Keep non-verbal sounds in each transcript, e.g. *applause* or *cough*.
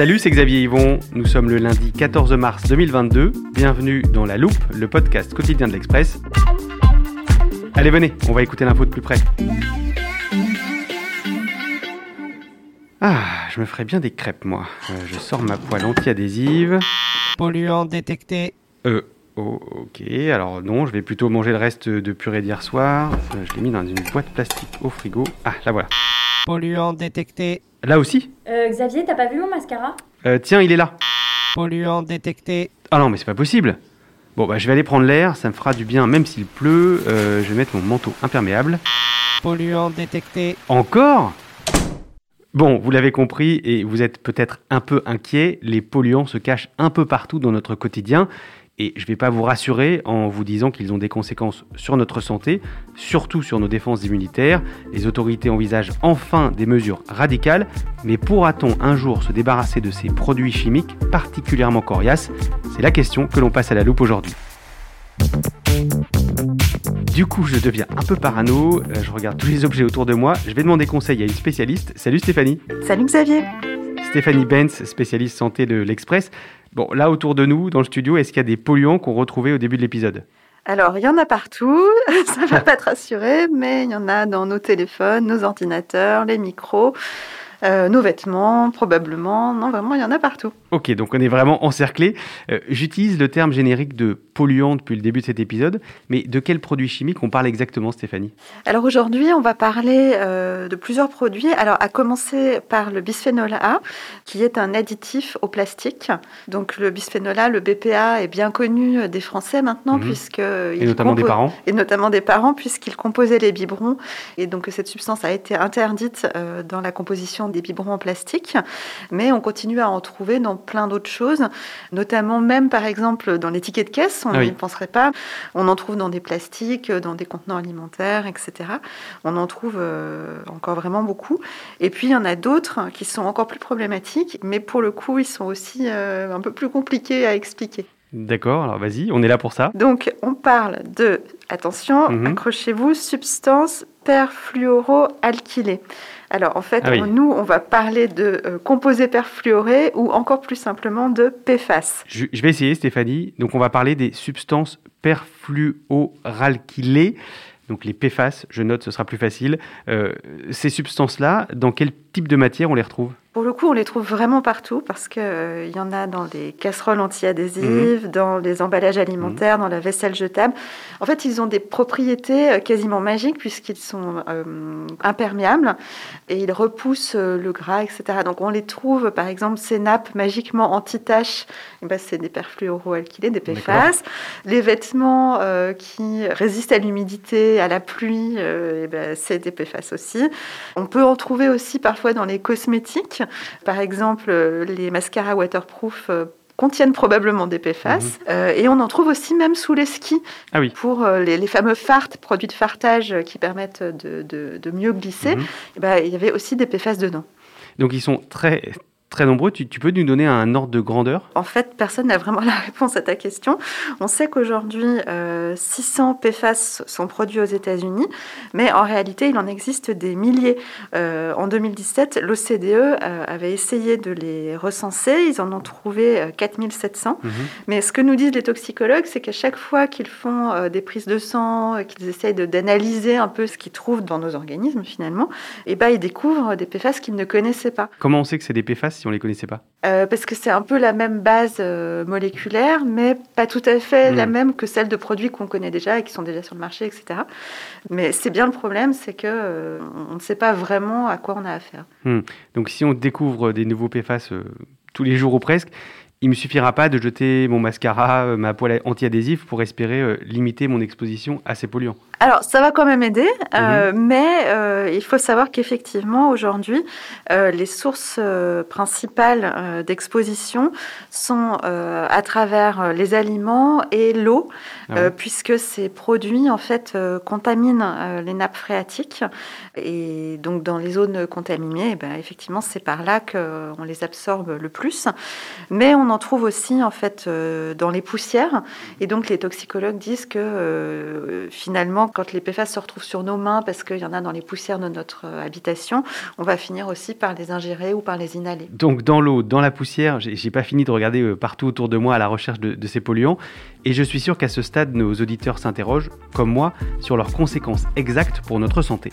Salut, c'est Xavier Yvon. Nous sommes le lundi 14 mars 2022. Bienvenue dans La Loupe, le podcast quotidien de l'Express. Allez, venez, on va écouter l'info de plus près. Ah, je me ferais bien des crêpes, moi. Euh, je sors ma poêle anti-adhésive. Polluant détecté. Euh, oh, ok, alors non, je vais plutôt manger le reste de purée d'hier soir. Euh, je l'ai mis dans une boîte plastique au frigo. Ah, là voilà. Polluant détecté. Là aussi Euh, Xavier, t'as pas vu mon mascara? Euh, Tiens, il est là. Polluant détecté. Ah non, mais c'est pas possible. Bon, bah je vais aller prendre l'air, ça me fera du bien même s'il pleut. Euh, je vais mettre mon manteau imperméable. Polluant détecté. Encore? Bon, vous l'avez compris et vous êtes peut-être un peu inquiet, les polluants se cachent un peu partout dans notre quotidien et je ne vais pas vous rassurer en vous disant qu'ils ont des conséquences sur notre santé, surtout sur nos défenses immunitaires. Les autorités envisagent enfin des mesures radicales, mais pourra-t-on un jour se débarrasser de ces produits chimiques particulièrement coriaces? C'est la question que l'on passe à la loupe aujourd'hui. Du coup, je deviens un peu parano, euh, je regarde tous les objets autour de moi, je vais demander conseil à une spécialiste. Salut Stéphanie Salut Xavier Stéphanie Benz, spécialiste santé de l'Express. Bon, là autour de nous, dans le studio, est-ce qu'il y a des polluants qu'on retrouvait au début de l'épisode? Alors, il y en a partout, *laughs* ça va *laughs* pas te rassurer, mais il y en a dans nos téléphones, nos ordinateurs, les micros, euh, nos vêtements, probablement. Non, vraiment, il y en a partout. Ok, donc on est vraiment encerclé. Euh, J'utilise le terme générique de polluant depuis le début de cet épisode, mais de quels produits chimiques on parle exactement, Stéphanie? Alors aujourd'hui, on va parler euh, de plusieurs produits. Alors, à commencer par le bisphénol A, qui est un additif au plastique. Donc, le bisphénol A, le BPA, est bien connu des Français maintenant, Mhm. puisque Et notamment des parents et notamment des parents, puisqu'il composait les biberons. Et donc, cette substance a été interdite euh, dans la composition des biberons en plastique. Mais on continue à en trouver dans plein d'autres choses, notamment même, par exemple, dans les tickets de caisse. On Ah oui. n'y penserait pas. On en trouve dans des plastiques, dans des contenants alimentaires, etc. On en trouve euh, encore vraiment beaucoup. Et puis, il y en a d'autres qui sont encore plus problématiques, mais pour le coup, ils sont aussi euh, un peu plus compliqués à expliquer. D'accord, alors vas-y, on est là pour ça. Donc, on parle de, attention, Mhm. accrochez-vous, substance perfluoroalkylée. Alors, en fait, Ah oui. nous, on va parler de euh, composés perfluorés ou encore plus simplement de PFAS. Je, je vais essayer, Stéphanie. Donc on va parler des substances perfluoralkylées. Donc les PFAS, je note, ce sera plus facile. Euh, ces substances-là, dans quel type de matière on les retrouve? Pour le coup, on les trouve vraiment partout parce qu'il y en a dans les casseroles anti-adhésives, Mhm. dans les emballages alimentaires, dans la vaisselle jetable. En fait, ils ont des propriétés euh, quasiment magiques puisqu'ils sont euh, imperméables et ils repoussent euh, le gras, etc. Donc, on les trouve, par exemple, ces nappes magiquement anti-taches, eh ben, c'est des perfluoroalkylés, des PFAS. Les vêtements euh, qui résistent à l'humidité, à la pluie, euh, eh ben, c'est des PFAS aussi. On peut en trouver aussi parfois dans les cosmétiques. Par exemple, euh, les mascaras waterproof euh, contiennent probablement des PFAS. Euh, et on en trouve aussi même sous les skis Ah oui. pour euh, les, les fameux farts, produits de fartage qui permettent de, de- de mieux glisser. Mhm. Eh ben, il y avait aussi des PFAS dedans. Donc ils sont très très nombreux. Tu, tu peux nous donner un ordre de grandeur? En fait, personne n'a vraiment *laughs* la réponse à ta question. On sait qu'aujourd'hui, euh, 600 PFAS sont produits aux États-Unis, mais en réalité, il en existe des milliers. Euh, en 2017, l'OCDE euh, avait essayé de les recenser. Ils en ont trouvé euh, 4700. Mhm. Mais ce que nous disent les toxicologues, c'est qu'à chaque fois qu'ils font euh, des prises de sang, euh, qu'ils essayent d'analyser un peu ce qu'ils trouvent dans nos organismes finalement, et ben, ils découvrent des PFAS qu'ils ne connaissaient pas. Comment on sait que c'est des PFAS si on les connaissait pas Euh, parce que c'est un peu la même base euh, moléculaire, mais pas tout à fait la Mm. même que celle de produits qu'on connaît déjà et qui sont déjà sur le marché, etc. Mais c'est bien le problème, c'est que euh, on ne sait pas vraiment à quoi on a affaire. Donc si on découvre des nouveaux PFAS euh, tous les jours ou presque, il me suffira pas de jeter mon mascara, ma poêle anti-adhésif pour espérer limiter mon exposition à ces polluants. Alors, ça va quand même aider, euh, mais euh, il faut savoir qu'effectivement, aujourd'hui, euh, les sources principales d'exposition sont à travers les aliments et l'eau, Ah ouais. puisque ces produits, en fait, contaminent les nappes phréatiques. Et donc, dans les zones contaminées, eh ben, effectivement, c'est par là qu'on les absorbe le plus. Mais on en trouve aussi, en fait, dans les poussières. Et donc, les toxicologues disent que finalement, quand les PFAS se retrouvent sur nos mains, parce qu'il y en a dans les poussières de notre euh, habitation, on va finir aussi par les ingérer ou par les inhaler. Donc dans l'eau, dans la poussière, j'ai pas fini de regarder euh, partout autour de moi à la recherche de, de ces polluants, et je suis sûr qu'à ce stade, nos auditeurs s'interrogent, comme moi, sur leurs conséquences exactes pour notre santé.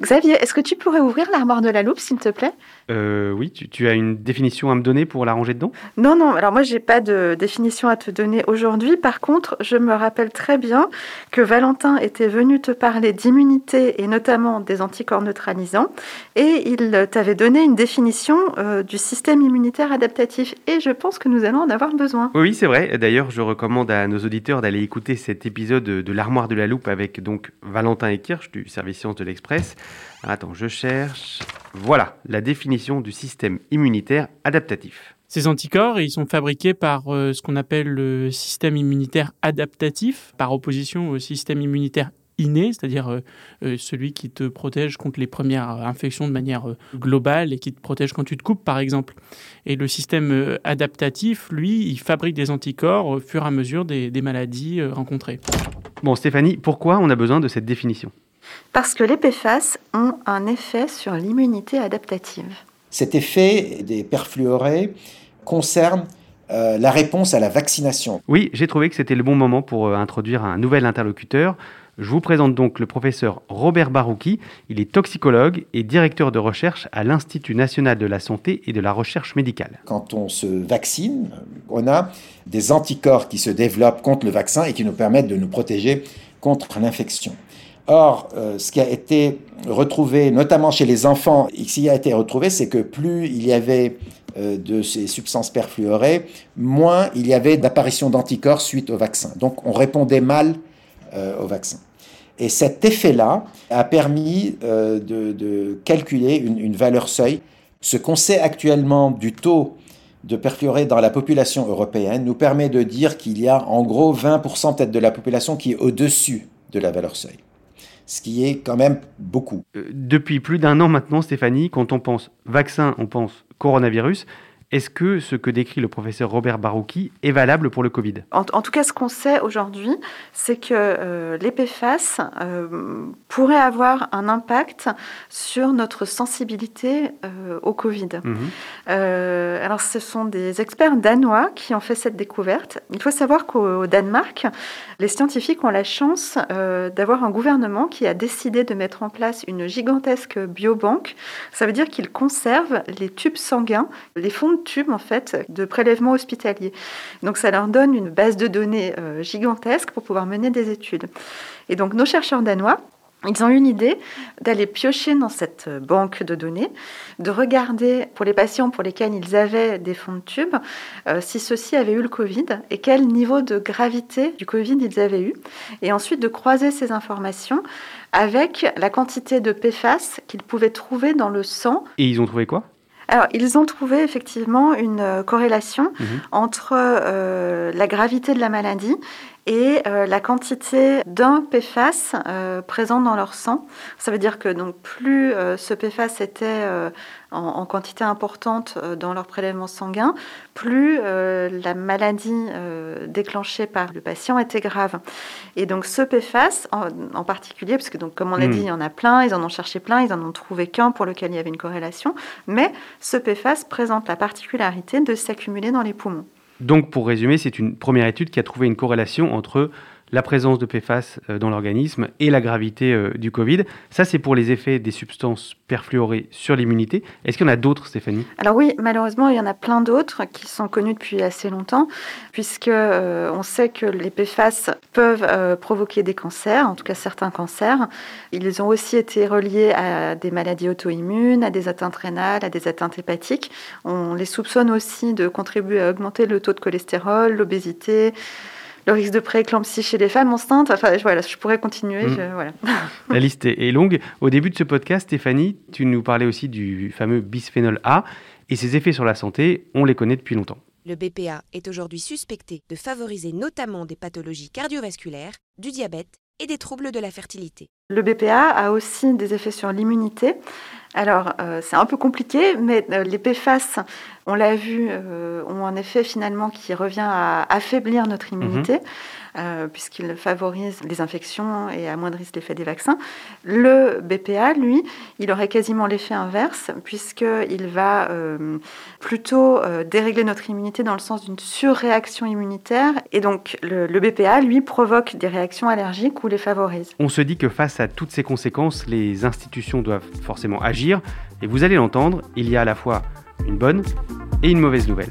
Xavier, est-ce que tu pourrais ouvrir l'armoire de la loupe, s'il te plaît? Euh, oui, tu, tu as une définition à me donner pour la ranger dedans? Non, non, alors moi, j'ai pas de définition à te donner aujourd'hui. Par contre, je me rappelle très bien que Valentin était venu te parler d'immunité et notamment des anticorps neutralisants, et il t'avait donné une définition euh, du système immunitaire adaptatif, et je pense que nous allons en avoir besoin. Oui, c'est vrai. D'ailleurs, je recommande à nos auditeurs d'aller écouter cet épisode de l'armoire de la loupe avec donc Valentin et Kirsch du service Sciences de l'Express. Attends, je cherche. Voilà, la définition du système immunitaire adaptatif. Ces anticorps, ils sont fabriqués par euh, ce qu'on appelle le système immunitaire adaptatif, par opposition au système immunitaire inné, c'est-à-dire euh, euh, celui qui te protège contre les premières infections de manière euh, globale et qui te protège quand tu te coupes, par exemple. Et le système euh, adaptatif, lui, il fabrique des anticorps au fur et à mesure des, des maladies rencontrées. Bon, Stéphanie, pourquoi on a besoin de cette définition? Parce que les PFAS ont un effet sur l'immunité adaptative. Cet effet des perfluorés concerne euh, la réponse à la vaccination. Oui, j'ai trouvé que c'était le bon moment pour euh, introduire un nouvel interlocuteur. Je vous présente donc le professeur Robert Barouki. Il est toxicologue et directeur de recherche à l'Institut national de la santé et de la recherche médicale. Quand on se vaccine, on a des anticorps qui se développent contre le vaccin et qui nous permettent de nous protéger contre l'infection. Or, euh, ce qui a été retrouvé, notamment chez les enfants, ce a été retrouvé, c'est que plus il y avait euh, de ces substances perfluorées, moins il y avait d'apparition d'anticorps suite au vaccin. Donc, on répondait mal euh, au vaccin. Et cet effet-là a permis de, calculer une, une valeur seuil. Ce qu'on sait actuellement du taux de perfluorés dans la population européenne nous permet de dire qu'il y a en gros 20% peut-être de la population qui est au-dessus de la valeur seuil. Ce qui est quand même beaucoup. Euh, Depuis plus d'un an maintenant, Stéphanie, quand on pense vaccin, on pense coronavirus. Est-ce que ce que décrit le professeur Robert Barouki est valable pour le Covid? En, en tout cas, ce qu'on sait aujourd'hui, c'est que euh, les PFAS euh, pourraient avoir un impact sur notre sensibilité euh, au Covid. Mhm. Euh, alors, ce sont des experts danois qui ont fait cette découverte. Il faut savoir qu'au au Danemark, les scientifiques ont la chance d'avoir un gouvernement qui a décidé de mettre en place une gigantesque biobanque. Ça veut dire qu'ils conservent les tubes sanguins, les fonds de tubes en fait de prélèvement hospitalier. Donc, ça leur donne une base de données euh, gigantesque pour pouvoir mener des études. Et donc, nos chercheurs danois ils ont eu une idée d'aller piocher dans cette banque de données, de regarder pour les patients pour lesquels ils avaient des fonds de tube, euh, si ceux-ci avaient eu le Covid et quel niveau de gravité du Covid ils avaient eu, et ensuite de croiser ces informations avec la quantité de PFAS qu'ils pouvaient trouver dans le sang Et ils ont trouvé quoi? Alors, ils ont trouvé effectivement une euh, corrélation Mhm. entre euh, la gravité de la maladie et euh, la quantité d'un PFAS euh, présent dans leur sang. Ça veut dire que donc plus euh, ce PFAS était en, en quantité importante dans leur prélèvement sanguin, plus la maladie déclenchée par le patient était grave. Et donc ce PFAS en, en particulier, parce que donc comme on l'a Mm. dit, il y en a plein, ils en ont cherché plein, ils en ont trouvé qu'un pour lequel il y avait une corrélation, mais ce PFAS présente la particularité de s'accumuler dans les poumons. Donc, pour résumer, c'est une première étude qui a trouvé une corrélation entre la présence de PFAS euh, dans l'organisme et la gravité euh, du Covid. Ça, c'est pour les effets des substances perfluorées sur l'immunité. Est-ce qu'il y en a d'autres, Stéphanie? Alors oui, malheureusement, il y en a plein d'autres qui sont connus depuis assez longtemps, puisque euh, on sait que les PFAS peuvent provoquer des cancers, en tout cas certains cancers. Ils ont aussi été reliés à des maladies auto-immunes, à des atteintes rénales, à des atteintes hépatiques. On les soupçonne aussi de contribuer à augmenter le taux de cholestérol, l'obésité. Le risque de prééclampsie chez les femmes enceintes. Enfin, je- voilà, je pourrais continuer. Mm. je- voilà. La liste est longue. Au début de ce podcast, Stéphanie, tu nous parlais aussi du fameux bisphénol A et ses effets sur la santé, on les connaît depuis longtemps. Le BPA est aujourd'hui suspecté de favoriser notamment des pathologies cardiovasculaires, du diabète et des troubles de la fertilité. Le BPA a aussi des effets sur l'immunité. Alors, euh, c'est un peu compliqué, mais euh, les PFAS, on l'a vu, euh, ont un effet finalement qui revient à affaiblir notre immunité, euh, puisqu'ils favorisent les infections et amoindrissent l'effet des vaccins. Le BPA, lui, il aurait quasiment l'effet inverse, puisqu'il va euh, plutôt euh, dérégler notre immunité dans le sens d'une surréaction immunitaire. Et donc, le, le BPA, lui, provoque des réactions allergiques ou les favorise. On se dit que face à toutes ces conséquences, les institutions doivent forcément agir. Et vous allez l'entendre, il y a à la fois une bonne et une mauvaise nouvelle.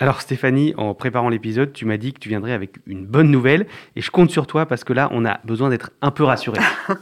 Alors Stéphanie, en préparant l'épisode, tu m'as dit que tu viendrais avec une bonne nouvelle et je compte sur toi parce que là, on a besoin d'être un peu rassuré. *laughs*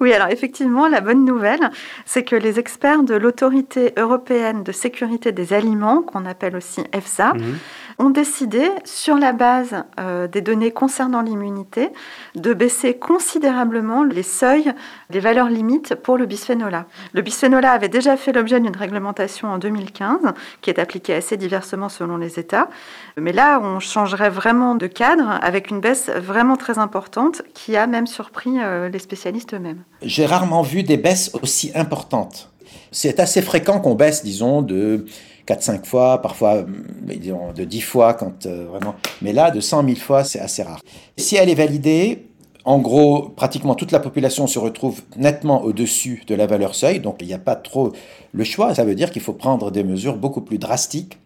Oui, alors effectivement, la bonne nouvelle, c'est que les experts de l'autorité européenne de sécurité des aliments, qu'on appelle aussi EFSA, Mhm. Ont décidé, sur la base euh, des données concernant l'immunité, de baisser considérablement les seuils, les valeurs limites pour le bisphénol A. Le bisphénol A avait déjà fait l'objet d'une réglementation en 2015, qui est appliquée assez diversement selon les États. Mais là, on changerait vraiment de cadre avec une baisse vraiment très importante qui a même surpris euh, les spécialistes eux-mêmes. J'ai rarement vu des baisses aussi importantes. C'est assez fréquent qu'on baisse, disons, de 4-5 fois, parfois disons, de 10 fois, quand euh, vraiment. Mais là, de 100 000 fois, c'est assez rare. Si elle est validée, en gros, pratiquement toute la population se retrouve nettement au-dessus de la valeur seuil, donc il n'y a pas trop le choix. Ça veut dire qu'il faut prendre des mesures beaucoup plus drastiques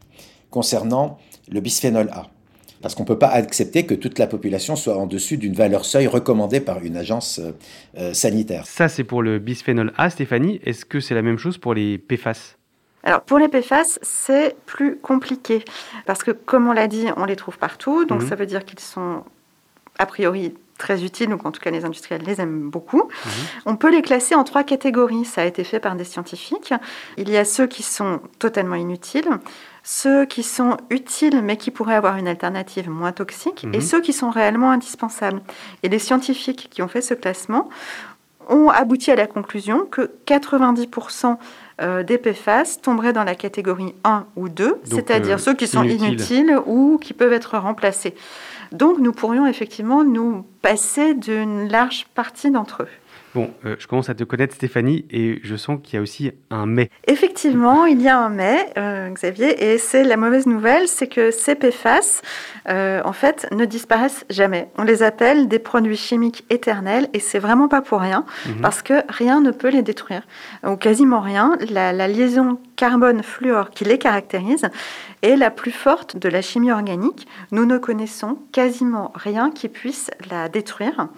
concernant le bisphénol A. Parce qu'on ne peut pas accepter que toute la population soit en dessus d'une valeur seuil recommandée par une agence euh, euh, sanitaire. Ça, c'est pour le bisphénol A, Stéphanie. Est-ce que c'est la même chose pour les PFAS Alors pour les PFAS, c'est plus compliqué parce que comme on l'a dit, on les trouve partout, donc Mhm. ça veut dire qu'ils sont a priori très utiles, donc en tout cas les industriels les aiment beaucoup. On peut les classer en trois catégories, ça a été fait par des scientifiques. Il y a ceux qui sont totalement inutiles, ceux qui sont utiles mais qui pourraient avoir une alternative moins toxique, et Mhm. ceux qui sont réellement indispensables. Et les scientifiques qui ont fait ce classement ont abouti à la conclusion que 90% euh, des PFAS tomberaient dans la catégorie 1 ou 2, c'est-à-dire euh, ceux qui sont inutiles. inutiles ou qui peuvent être remplacés. Donc nous pourrions effectivement nous passer d'une large partie d'entre eux. Bon, euh, je commence à te connaître, Stéphanie, et je sens qu'il y a aussi un mais. Effectivement, il y a un mais, euh, Xavier, et c'est la mauvaise nouvelle, c'est que ces PFAS, euh, en fait, ne disparaissent jamais. On les appelle des produits chimiques éternels, et c'est vraiment pas pour rien, Mhm. parce que rien ne peut les détruire, ou quasiment rien. La, la liaison carbone fluor qui les caractérise est la plus forte de la chimie organique. Nous ne connaissons quasiment rien qui puisse la détruire.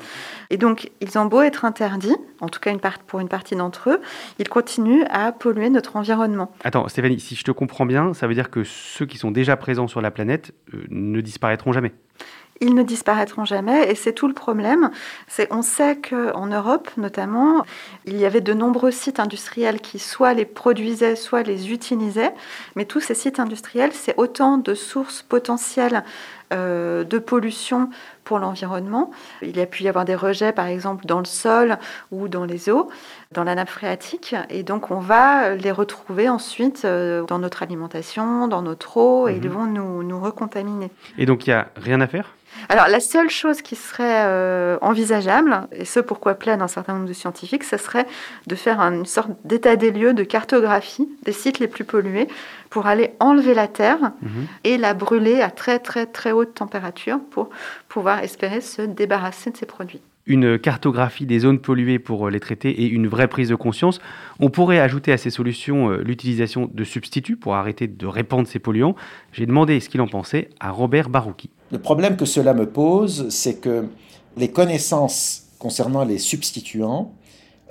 Et donc, ils ont beau être interdits, en tout cas pour une partie d'entre eux, ils continuent à polluer notre environnement. Attends, Stéphanie, si je te comprends bien, ça veut dire que ceux qui sont déjà présents sur la planète euh, ne disparaîtront jamais? Ils ne disparaîtront jamais et c'est tout le problème. C'est on sait qu'en Europe notamment, il y avait de nombreux sites industriels qui soit les produisaient, soit les utilisaient. Mais tous ces sites industriels, c'est autant de sources potentielles euh, de pollution pour l'environnement. Il y a pu y avoir des rejets, par exemple, dans le sol ou dans les eaux, dans la nappe phréatique. Et donc, on va les retrouver ensuite euh, dans notre alimentation, dans notre eau, et ils mhm. vont nous, nous recontaminer. Et donc, il n'y a rien à faire? Alors, la seule chose qui serait euh, envisageable, et ce pourquoi plaide un certain nombre de scientifiques, ce serait de faire une sorte d'état des lieux, de cartographie des sites les plus pollués pour aller enlever la terre mhm. et la brûler à très très très haute température pour pouvoir espérer se débarrasser de ces produits une cartographie des zones polluées pour euh, les traiter et une vraie prise de conscience. On pourrait ajouter à ces solutions euh, l'utilisation de substituts pour arrêter de répandre ces polluants. J'ai demandé ce qu'il en pensait à Robert Barouki. Le problème que cela me pose, c'est que les connaissances concernant les substituants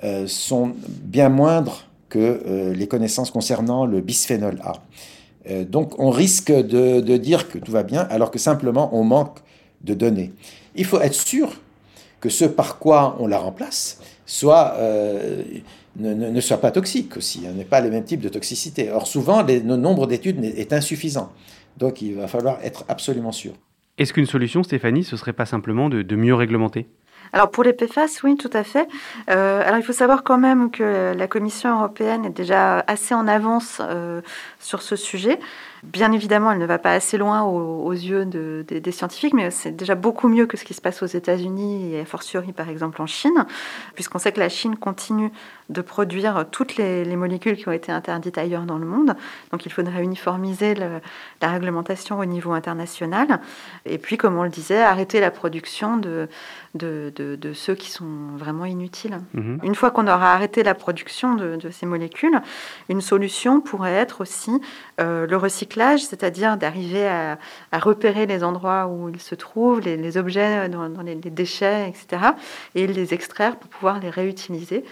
euh, sont bien moindres que les connaissances concernant le bisphénol A. donc on risque de, dire que tout va bien alors que simplement on manque de données. Il faut être sûr que ce par quoi on la remplace euh, ne, soit pas toxique aussi, hein, n'est pas le même type de toxicité. Or, souvent, le nombre d'études est insuffisant. Donc, il va falloir être absolument sûr. Est-ce qu'une solution, Stéphanie, ce serait pas simplement de, mieux réglementer? Alors pour les PFAS, oui, tout à fait. Euh, alors il faut savoir quand même que la Commission européenne est déjà assez en avance euh, sur ce sujet. Bien évidemment, elle ne va pas assez loin aux, yeux des scientifiques, mais c'est déjà beaucoup mieux que ce qui se passe aux États-Unis et a fortiori par exemple en Chine, puisqu'on sait que la Chine continue de produire toutes les, molécules qui ont été interdites ailleurs dans le monde. Donc il faudrait uniformiser la réglementation au niveau international. Et puis, comme on le disait, arrêter la production de, de, ceux qui sont vraiment inutiles. Mhm. Une fois qu'on aura arrêté la production de, ces molécules, une solution pourrait être aussi euh, le recyclage, c'est-à-dire d'arriver à, repérer les endroits où ils se trouvent, les, objets dans, les, déchets, etc., et les extraire pour pouvoir les réutiliser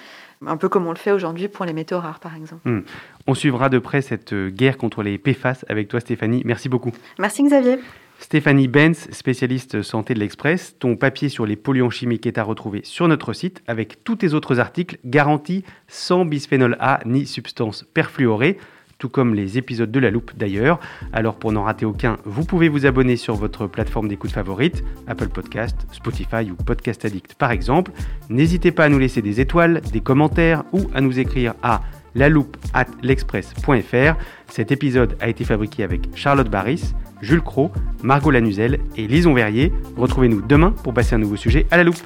un peu comme on le fait aujourd'hui pour les métaux rares, par exemple. Hmm. On suivra de près cette euh, guerre contre les PFAS avec toi, Stéphanie. Merci beaucoup. Merci, Xavier. Stéphanie Benz, spécialiste santé de l'Express, ton papier sur les polluants chimiques est à retrouver sur notre site avec tous tes autres articles garantis sans bisphénol A ni substance perfluorée tout comme les épisodes de La Loupe d'ailleurs. Alors pour n'en rater aucun, vous pouvez vous abonner sur votre plateforme d'écoute favorite, Apple Podcast, Spotify ou Podcast Addict par exemple. N'hésitez pas à nous laisser des étoiles, des commentaires ou à nous écrire à la loupe at l'express.fr. Cet épisode a été fabriqué avec Charlotte Barris, Jules Cro, Margot Lanuzel et Lison Verrier. Retrouvez-nous demain pour passer un nouveau sujet à la loupe.